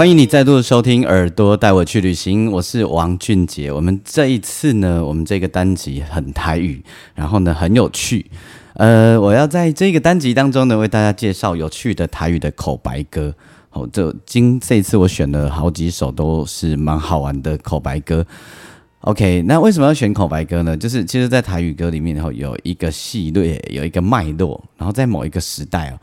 欢迎你再度收听《耳朵带我去旅行》，我是王俊杰。我们这一次呢，我们这个单集很台语，然后呢很有趣。呃，我要在这个单集当中呢，为大家介绍有趣的台语的口白歌。哦，这今这一次我选了好几首都是蛮好玩的口白歌。OK，那为什么要选口白歌呢？就是其实，在台语歌里面，然后有一个系列，有一个脉络，然后在某一个时代哦。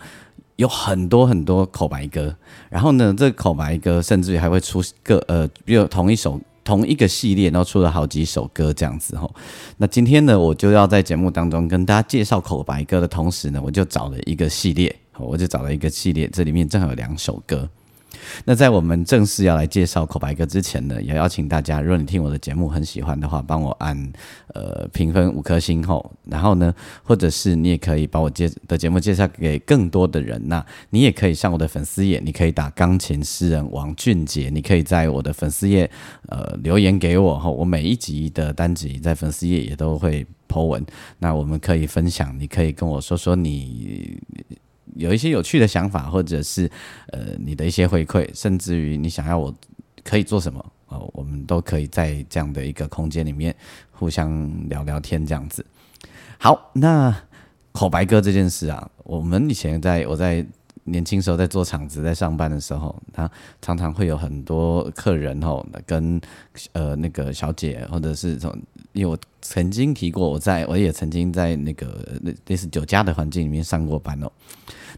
有很多很多口白歌，然后呢，这口白歌甚至于还会出个呃，比如同一首同一个系列，然后出了好几首歌这样子吼。那今天呢，我就要在节目当中跟大家介绍口白歌的同时呢，我就找了一个系列，我就找了一个系列，这里面正好有两首歌。那在我们正式要来介绍口白歌之前呢，也邀请大家，如果你听我的节目很喜欢的话，帮我按呃评分五颗星后，然后呢，或者是你也可以把我介的节目介绍给更多的人。那你也可以上我的粉丝页，你可以打钢琴诗人王俊杰，你可以在我的粉丝页呃留言给我哈，我每一集的单集在粉丝页也都会 po 文，那我们可以分享，你可以跟我说说你。有一些有趣的想法，或者是呃你的一些回馈，甚至于你想要我可以做什么哦，我们都可以在这样的一个空间里面互相聊聊天这样子。好，那口白哥这件事啊，我们以前在我在年轻时候在做厂子在上班的时候，他常常会有很多客人哦，跟呃那个小姐或者是从，因为我曾经提过，我在我也曾经在那个类似酒家的环境里面上过班哦。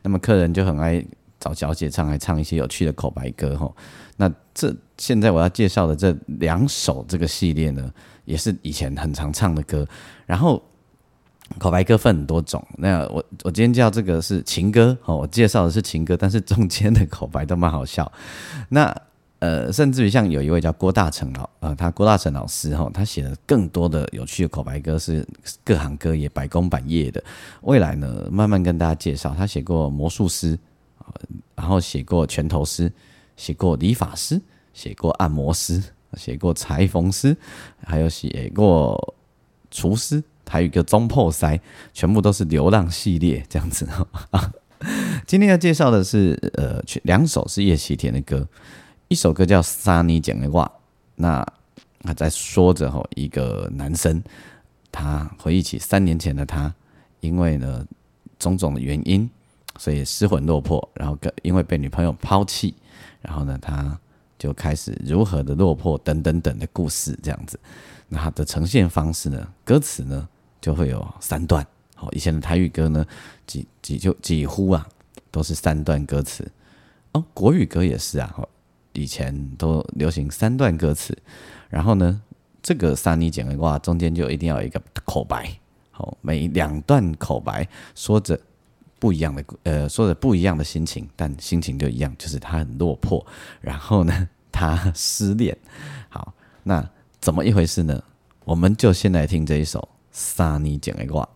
那么客人就很爱找小姐唱，来唱一些有趣的口白歌哈。那这现在我要介绍的这两首这个系列呢，也是以前很常唱的歌。然后口白歌分很多种，那我我今天叫这个是情歌哦，我介绍的是情歌，但是中间的口白都蛮好笑。那呃，甚至于像有一位叫郭大成老，呃，他郭大成老师哈，他写的更多的有趣的口白歌是各行各业百工百业的。未来呢，慢慢跟大家介绍，他写过魔术师，然后写过拳头师，写过理发师，写过按摩师，写过裁缝师，还有写过厨师，还有一个中破塞，全部都是流浪系列这样子。今天要介绍的是呃，两首是叶启田的歌。一首歌叫《沙尼讲的话》，那他在说着吼，一个男生他回忆起三年前的他，因为呢种种的原因，所以失魂落魄，然后跟因为被女朋友抛弃，然后呢他就开始如何的落魄等等等的故事这样子。那他的呈现方式呢，歌词呢就会有三段。好，以前的台语歌呢几几就几乎啊都是三段歌词哦，国语歌也是啊。以前都流行三段歌词，然后呢，这个三尼讲的话中间就一定要有一个口白，好，每两段口白说着不一样的，呃，说着不一样的心情，但心情就一样，就是他很落魄，然后呢，他失恋，好，那怎么一回事呢？我们就先来听这一首三尼讲的话。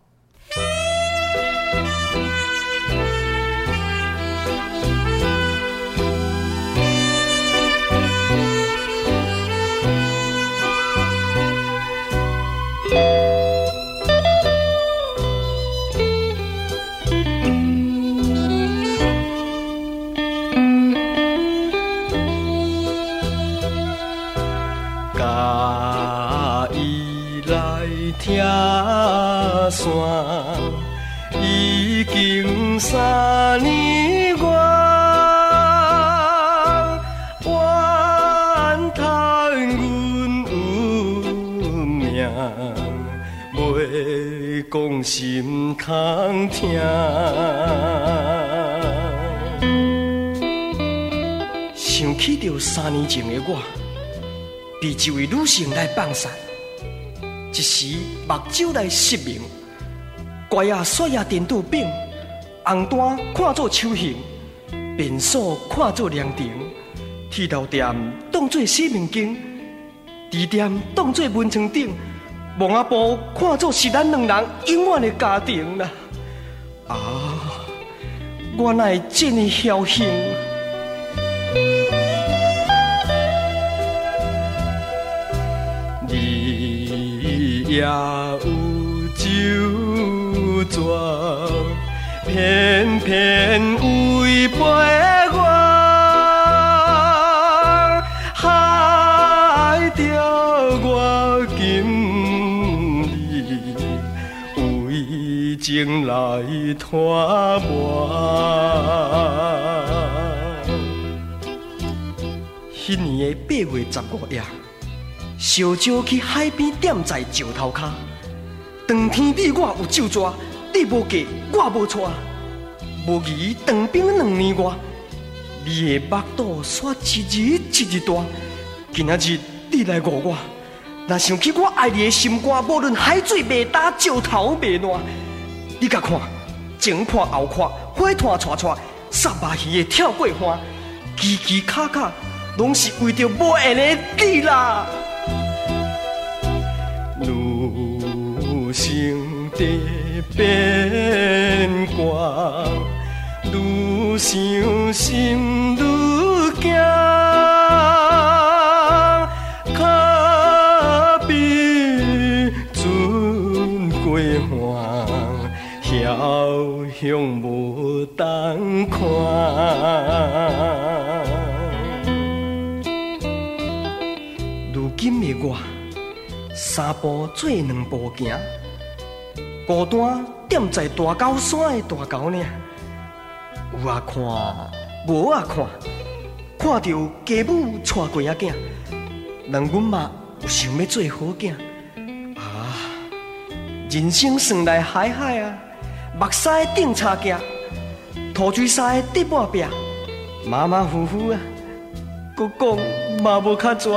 一位女性来放散，一时目睭来失明。乖啊，刷牙电镀饼，红单看作手形，便所看作凉亭，剃头店当作洗面间，地店当作文床顶，望阿婆看作是咱两人永远的家庭啦。啊，我哪会这么侥幸？也有酒庄，偏偏违背我，害得我今日为情来拖磨。迄年的八月十五夜。烧酒去海边点在石头骹，当天你我有酒抓，你无嫁我无娶，无疑当兵两年外，你的目肚煞一日一日大。今仔日你来误我，若想起我爱你的心肝，无论海水未干，石头未烂，你甲看，前看后看，火炭串串，杀马鱼的跳过花，叽叽卡卡，拢是为着无缘的你啦。性的变卦，愈想心愈惊，可比船过岸，遥向无当看。如今的我。三步做两步行，孤单踮在大高山的大高岭，有啊看，无啊看，看到家母带过仔囝，让阮嘛有想要做好囝。啊，人生算来海海啊，目屎顶擦镜，土水沙滴半壁，马马虎虎啊，搁讲嘛无较绝。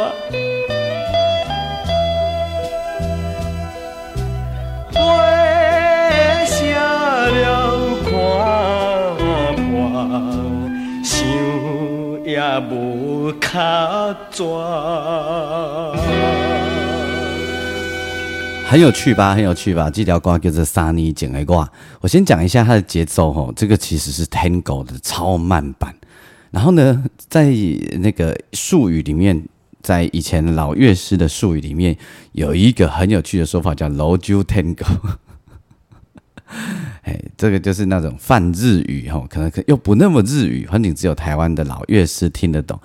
也无卡很有趣吧，很有趣吧。这条歌叫做《沙尼剪的歌》。我先讲一下它的节奏吼，这个其实是 Tango 的超慢版。然后呢，在那个术语里面，在以前老乐师的术语里面，有一个很有趣的说法叫 “low Tango”。哎，这个就是那种泛日语哈，可能可又不那么日语，反正只有台湾的老乐师听得懂。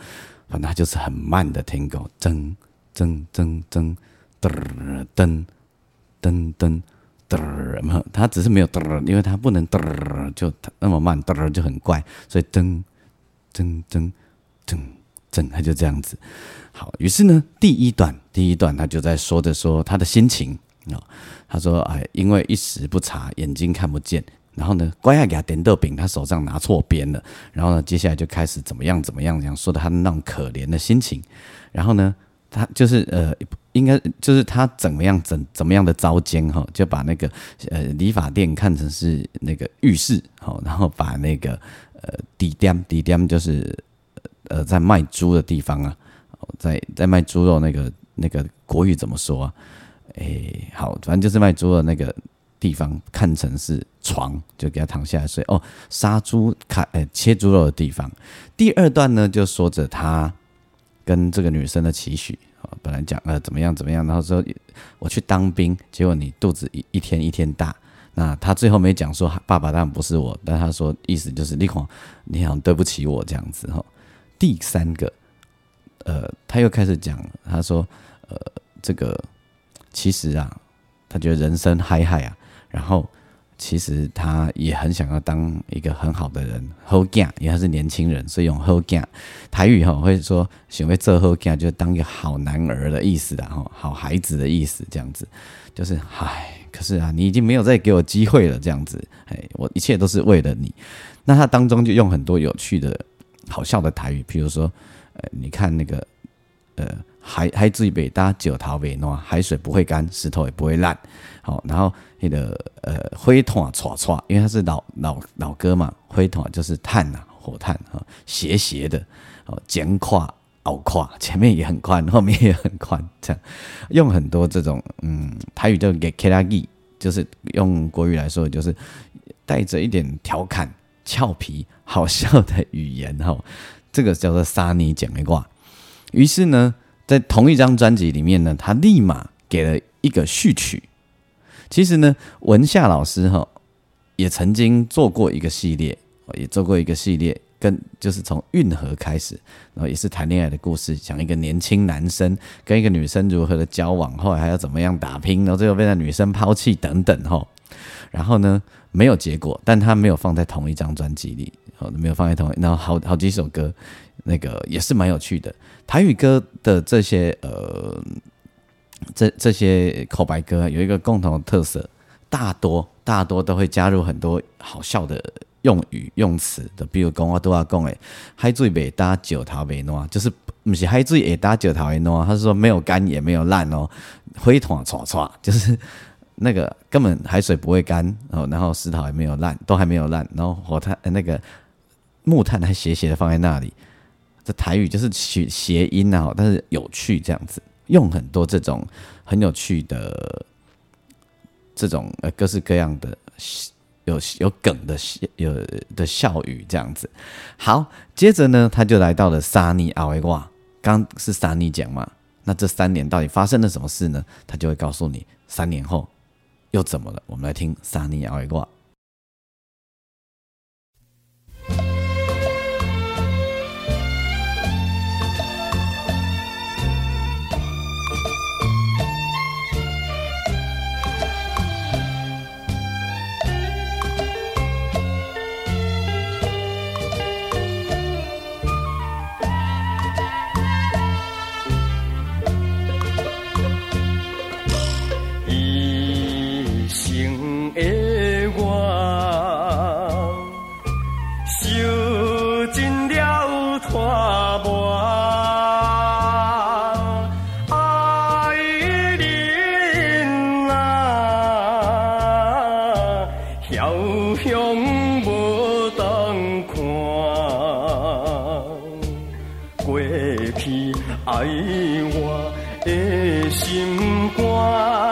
反正它就是很慢的 Tango，噔噔噔噔噔噔噔噔噔，它只是没有噔，因为它不能噔就那么慢，噔就很怪，所以噔噔噔噔噔，它就这样子。好，于是呢，第一段第一段他就在说着说他的心情啊。他说：“哎，因为一时不察，眼睛看不见。然后呢，乖下给他点豆饼，他手上拿错边了。然后呢，接下来就开始怎么样怎么样，这样说的他那种可怜的心情。然后呢，他就是呃，应该就是他怎么样怎怎么样的糟奸哈，就把那个呃理发店看成是那个浴室，好，然后把那个呃底店底就是呃在卖猪的地方啊，在在卖猪肉那个那个国语怎么说啊？”哎，好，反正就是卖猪的那个地方，看成是床，就给他躺下来睡。哦，杀猪、砍、呃切猪肉的地方。第二段呢，就说着他跟这个女生的期许。哦，本来讲呃怎么样怎么样，然后说我去当兵，结果你肚子一一天一天大。那他最后没讲说爸爸当然不是我，但他说意思就是你好，你好对不起我这样子哈。第三个，呃，他又开始讲，他说呃这个。其实啊，他觉得人生嗨嗨啊，然后其实他也很想要当一个很好的人，好囝，因为他是年轻人，所以用好囝。台语哈会说，选为做好囝，就是当一个好男儿的意思的哈，好孩子的意思，这样子，就是唉，可是啊，你已经没有再给我机会了，这样子，哎，我一切都是为了你。那他当中就用很多有趣的、好笑的台语，譬如说，呃，你看那个，呃。海海水北大，九桃北暖，海水不会干，石头也不会烂。好，然后那个呃灰团唰唰，因为他是老老老歌嘛，灰团就是炭呐，火炭哈，斜斜的哦，肩胯、袄胯，前面也很宽，后面也很宽，这样用很多这种嗯，台语叫给 K 拉 G，就是用国语来说，就是带着一点调侃、俏皮、好笑的语言哈，这个叫做沙尼讲的话。于是呢，在同一张专辑里面呢，他立马给了一个序曲。其实呢，文夏老师哈也曾经做过一个系列，也做过一个系列，跟就是从运河开始，然后也是谈恋爱的故事，讲一个年轻男生跟一个女生如何的交往，后来还要怎么样打拼，然后最后被那女生抛弃等等哈。然后呢，没有结果，但他没有放在同一张专辑里，哦，没有放在同，然后好好几首歌，那个也是蛮有趣的。台语歌的这些呃。这这些口白歌有一个共同的特色，大多大多都会加入很多好笑的用语用词的，比如讲我都要讲诶，海水未打九头未烂，就是不是海水也打九头会烂，他是说没有干也没有烂哦，灰团唰唰，就是那个根本海水不会干哦，然后石头也没有烂，都还没有烂，然后火炭那个木炭还斜斜的放在那里，这台语就是谐谐音啊，但是有趣这样子。用很多这种很有趣的这种呃各式各样的有有梗的有的笑语这样子。好，接着呢，他就来到了沙尼阿维瓦，刚是沙尼讲嘛，那这三年到底发生了什么事呢？他就会告诉你三年后又怎么了。我们来听沙尼阿维瓦。爱我的心肝。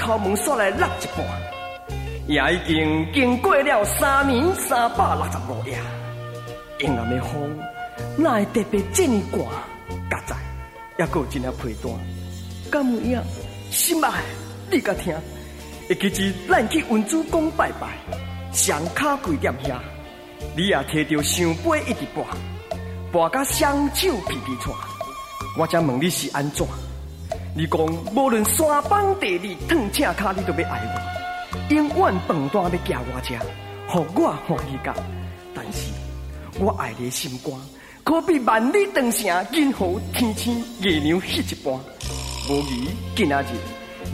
敲门煞来落一半，也已经经过了三年三百六十五夜。阴暗的风，哪会特别这么寒？家在，也有一领被单，敢有影？心爱，你甲听，会记日咱去文主公拜拜，双卡跪踮遐，你也摕着香杯一直拨，拨甲双手皮皮喘，我才问你是安怎？你讲，无论山崩地裂，烫正卡，你都要爱我，永远饭单要夹我食，互我欢喜甲。但是，我爱你的心肝，可比万里长城，任何天星月亮迄一般。无疑，今仔日，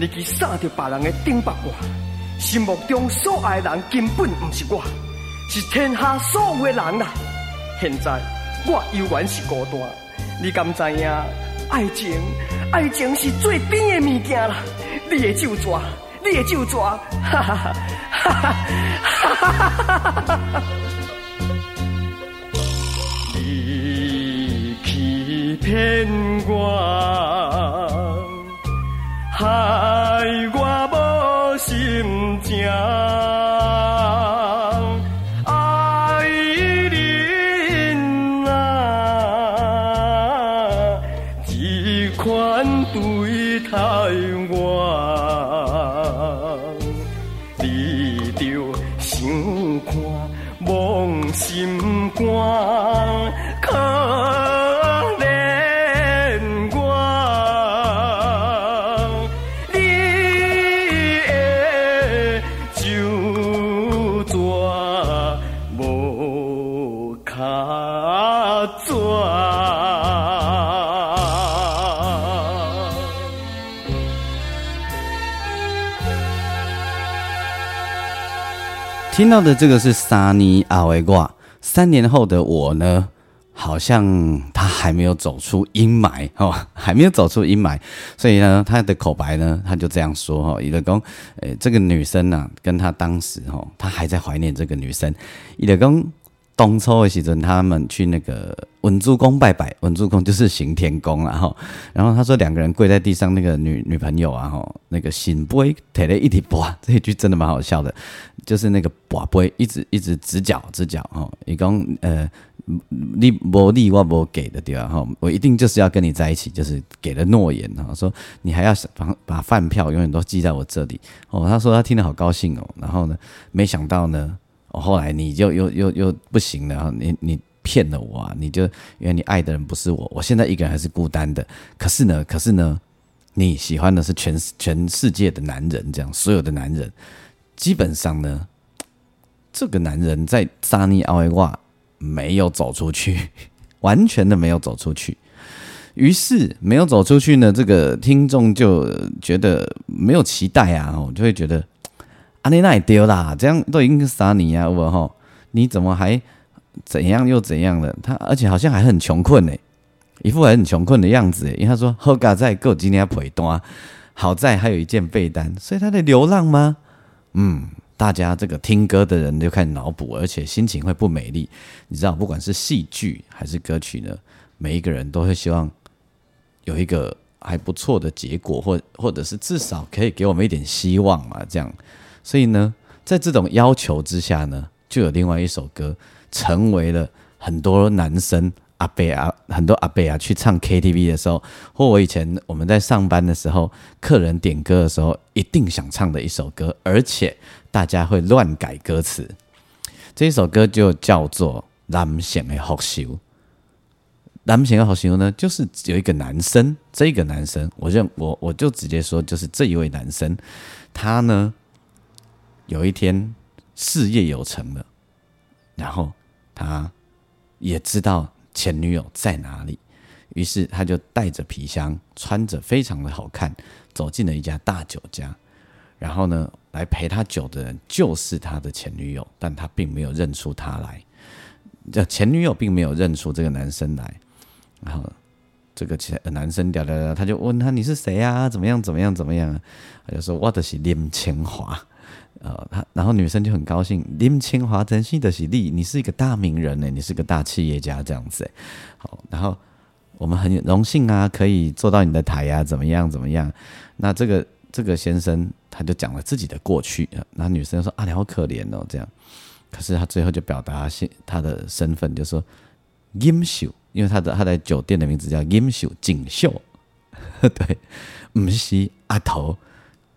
你去杀着别人的顶白我，心目中所爱的人根本不是我，是天下所有的人啦。现在，我犹原是孤单，你敢知影？爱情，爱情是最甜的物件啦！你的手抓，你的手抓，哈哈哈，哈哈哈哈哈哈！你欺骗我，害我无心情。听到的这个是沙尼阿维挂，三年后的我呢，好像他还没有走出阴霾 哦，还没有走出阴霾，所以呢，他的口白呢，他就这样说哈，伊德公，诶，这个女生呢，跟他当时哈，他还在怀念这个女生，伊德公。东抽的时阵，他们去那个文殊宫拜拜，文殊宫就是行天宫然后，然后他说两个人跪在地上，那个女女朋友啊，吼，那个心不会提了一提哇，这一句真的蛮好笑的，就是那个哇不会一直一直直脚直脚哈，一共呃，你无利我无给的对吧？哈，我一定就是要跟你在一起，就是给了诺言哈，说你还要把把饭票永远都寄在我这里哦。他说他听得好高兴哦，然后呢，没想到呢。后来你就又又又不行了，你你骗了我啊！你就因为你爱的人不是我，我现在一个人还是孤单的。可是呢，可是呢，你喜欢的是全全世界的男人，这样所有的男人，基本上呢，这个男人在扎尼奥维瓦没有走出去，完全的没有走出去。于是没有走出去呢，这个听众就觉得没有期待啊，我就会觉得。阿尼那也丢啦，这样都已经杀你呀，我吼，你怎么还怎样又怎样了？他而且好像还很穷困呢，一副很穷困的样子。因为他说后嘎在够今天陪单，好在还有一件被单，所以他在流浪吗？嗯，大家这个听歌的人就开始脑补，而且心情会不美丽。你知道，不管是戏剧还是歌曲呢，每一个人都会希望有一个还不错的结果，或或者是至少可以给我们一点希望嘛，这样。所以呢，在这种要求之下呢，就有另外一首歌成为了很多男生阿贝啊，很多阿贝啊去唱 KTV 的时候，或我以前我们在上班的时候，客人点歌的时候一定想唱的一首歌，而且大家会乱改歌词。这一首歌就叫做《男性的好修》。男性的好修呢，就是有一个男生，这个男生，我认我我就直接说，就是这一位男生，他呢。有一天，事业有成了，然后他也知道前女友在哪里，于是他就带着皮箱，穿着非常的好看，走进了一家大酒家。然后呢，来陪他酒的人就是他的前女友，但他并没有认出他来。这前女友并没有认出这个男生来。然后这个前男生聊聊聊，他就问他你是谁呀？怎么样？怎么样？怎么样？他就说我的是林清华。呃，他然后女生就很高兴，林清华真心的喜力，你是一个大名人呢，你是个大企业家这样子，好，然后我们很荣幸啊，可以坐到你的台呀，怎么样怎么样？那这个这个先生他就讲了自己的过去，那女生说啊，你好可怜哦，这样，可是他最后就表达现他的身份，就说金秀，因为他的他在酒店的名字叫金秀锦绣，对，不是阿头。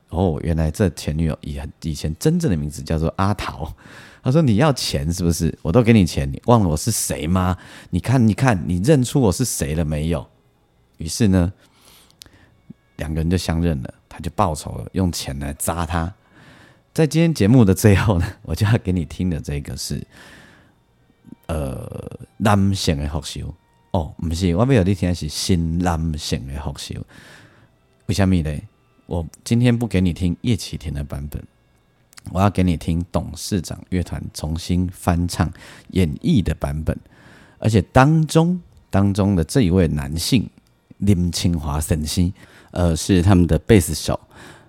哦，原来这前女友以以前真正的名字叫做阿桃。他说：“你要钱是不是？我都给你钱，你忘了我是谁吗？你看，你看，你认出我是谁了没有？”于是呢，两个人就相认了。他就报仇了，用钱来砸他。在今天节目的最后呢，我就要给你听的这个是，呃，男性的复修。哦，不是，我要你听的是新男性的复修。为什么呢？我今天不给你听叶启田的版本，我要给你听董事长乐团重新翻唱演绎的版本，而且当中当中的这一位男性林清华神星，呃，是他们的贝斯手。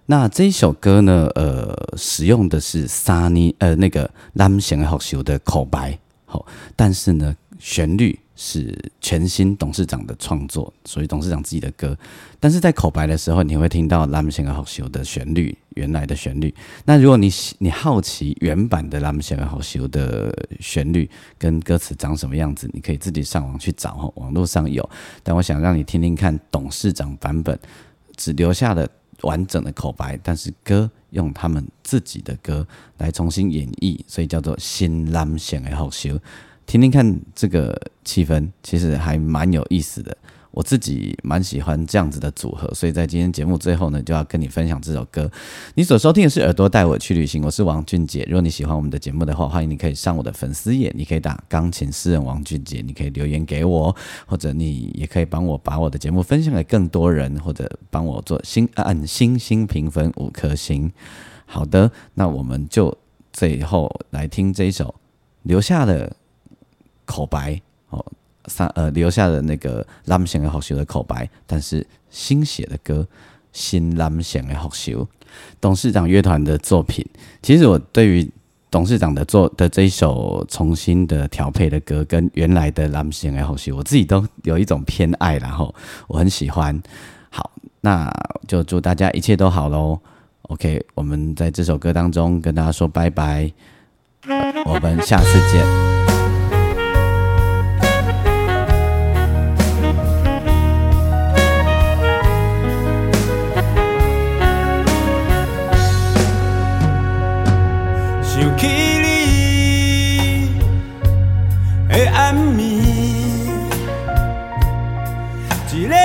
那这一首歌呢，呃，使用的是沙尼呃那个蓝贤好修的口白，好，但是呢，旋律。是全新董事长的创作，属于董事长自己的歌。但是在口白的时候，你会听到《蓝姆贤好修》的旋律，原来的旋律。那如果你你好奇原版的《蓝姆贤好修》的旋律跟歌词长什么样子，你可以自己上网去找，网络上有。但我想让你听听看董事长版本，只留下了完整的口白，但是歌用他们自己的歌来重新演绎，所以叫做新蓝姆贤好修。听听看这个气氛，其实还蛮有意思的。我自己蛮喜欢这样子的组合，所以在今天节目最后呢，就要跟你分享这首歌。你所收听的是《耳朵带我去旅行》，我是王俊杰。如果你喜欢我们的节目的话，欢迎你可以上我的粉丝页，你可以打“钢琴诗人王俊杰”，你可以留言给我，或者你也可以帮我把我的节目分享给更多人，或者帮我做星按星星评分五颗星。好的，那我们就。最后来听这一首留下的口白哦，三呃留下的那个蓝线的好修的口白，但是新写的歌，新蓝线的好修，董事长乐团的作品。其实我对于董事长的作的这一首重新的调配的歌，跟原来的蓝线的好修，我自己都有一种偏爱，然后我很喜欢。好，那就祝大家一切都好喽。OK，我们在这首歌当中跟大家说拜拜，我们下次见。一个人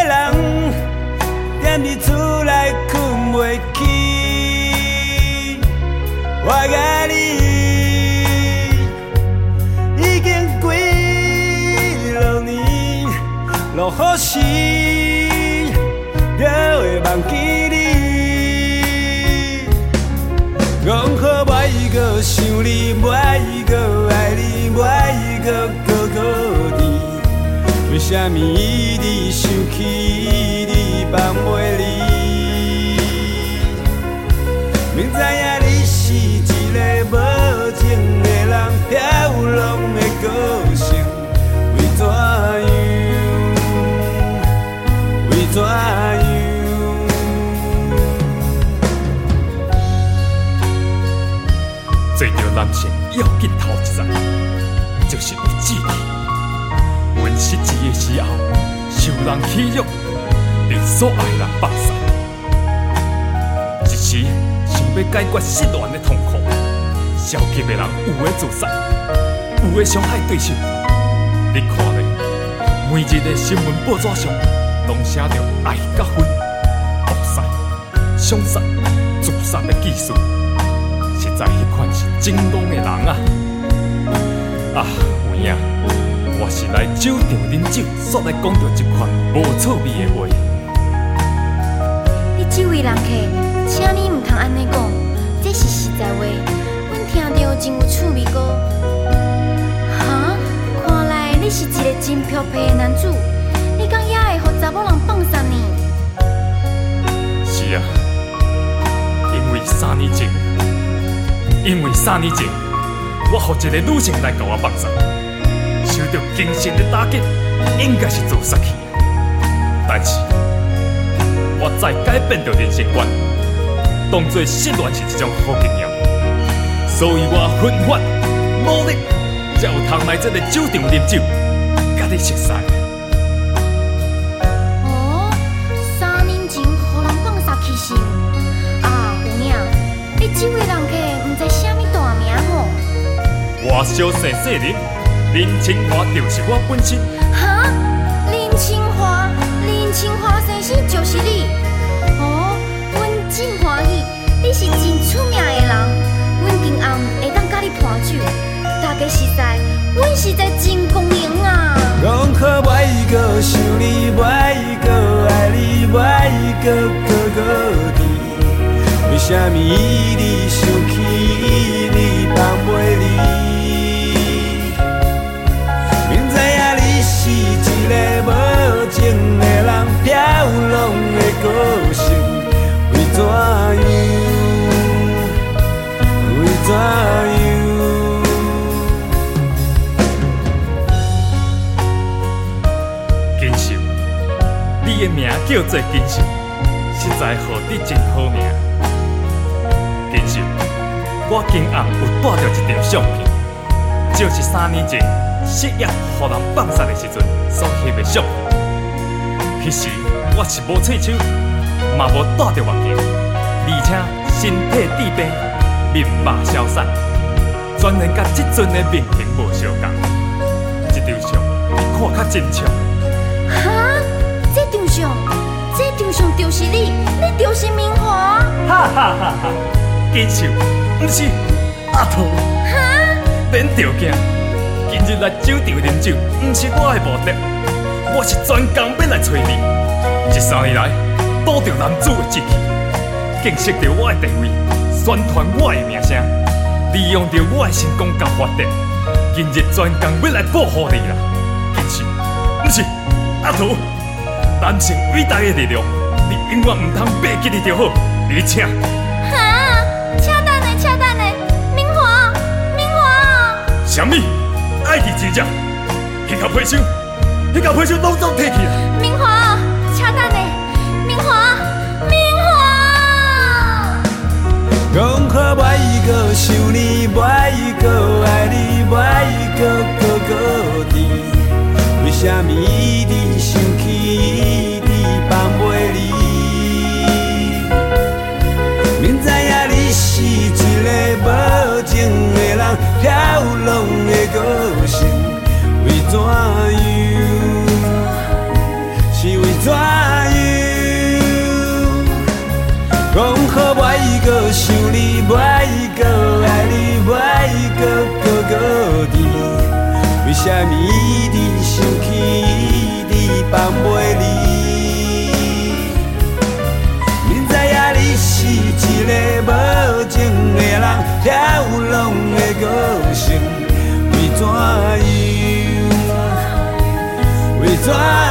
踮伫厝内困袂起，我甲你已经几落年，落雨时就会忘记你。讲好袂个想你，袂个爱你，袂个搁搁你。为什么一直想起你放袂离？明知影你是一个无情的人，飘浪的个性，为怎样？为怎样？做着男性要紧头一站，就是有志气。阮失志的时候，受人欺辱，被所爱人放散。一时想要解决失恋的痛苦，消极的人有的自杀，有的伤害对手。你看咧，每日的新闻报纸上，拢写着爱甲恨、毒杀、伤杀、自杀的技术。实在迄款是真戆的人啊！啊，有影，我是来酒场饮酒，煞来讲着一款无趣味的话。你这位人客，请你毋通安尼讲，这是实在话，阮听着真有趣味个。哈，看来你是一个真漂皮的男子，你敢也会互查某人放杀呢？是啊，因为三年前。因为三年前，我互一个女性来甲我放杀，受到精神的打击，应该是自杀去。但是，我再改变着人生观，当作失恋是一种好经验，所以我奋发努力，才有通来这个酒场饮酒，甲你熟悉。哦，三年前？啊，你这位人客。在什么大名吼？我小姓姓林，林清华就是我本身。哈，林清华，林清华先生就是你。哦，阮真欢喜，你是真出名的人。阮今暗会当甲你伴酒，大家实在，阮实在真光荣啊。讲好袂个想你，袂个爱你，袂个搁搁你。为什么一直想叫做金秀，实在好得真好命。金秀，我今暗有带着一张相片，就是三年前失业、互人放杀的时阵所翕的相片。迄时我是无喙手，嘛无带着眼镜，而且身体治病，面目消散，全然甲即阵的面型无相共。这张相看较真像。这张相就是你，你就是明华。哈哈哈哈！金秀，不是阿土。哈！免着惊，今日来酒场饮酒，不是我的目的，我是专工要来找你。这三年来，保着男子的志气，见识着我的地位，宣传我的名声，利用着我的成功甲发展，今日专工要来保护你啦。其实，不是阿土，男性伟大的力量，你永远唔通忘记你就好。而且，哈，请等下，请等的，明华，明华，什么？爱的真正，迄个皮箱，迄个皮箱拢总摕去啦。明华，请等下，明华，明华。讲好每一个想你，每一个爱你，每一个个个甜。为什么一直想起，放袂离。明知影你是一个无情的人，飘浪的个性，为怎样？是为怎样？讲好我爱搁想你，不爱搁爱你，爱搁哥，为什么？流浪的个性，为怎样？为怎？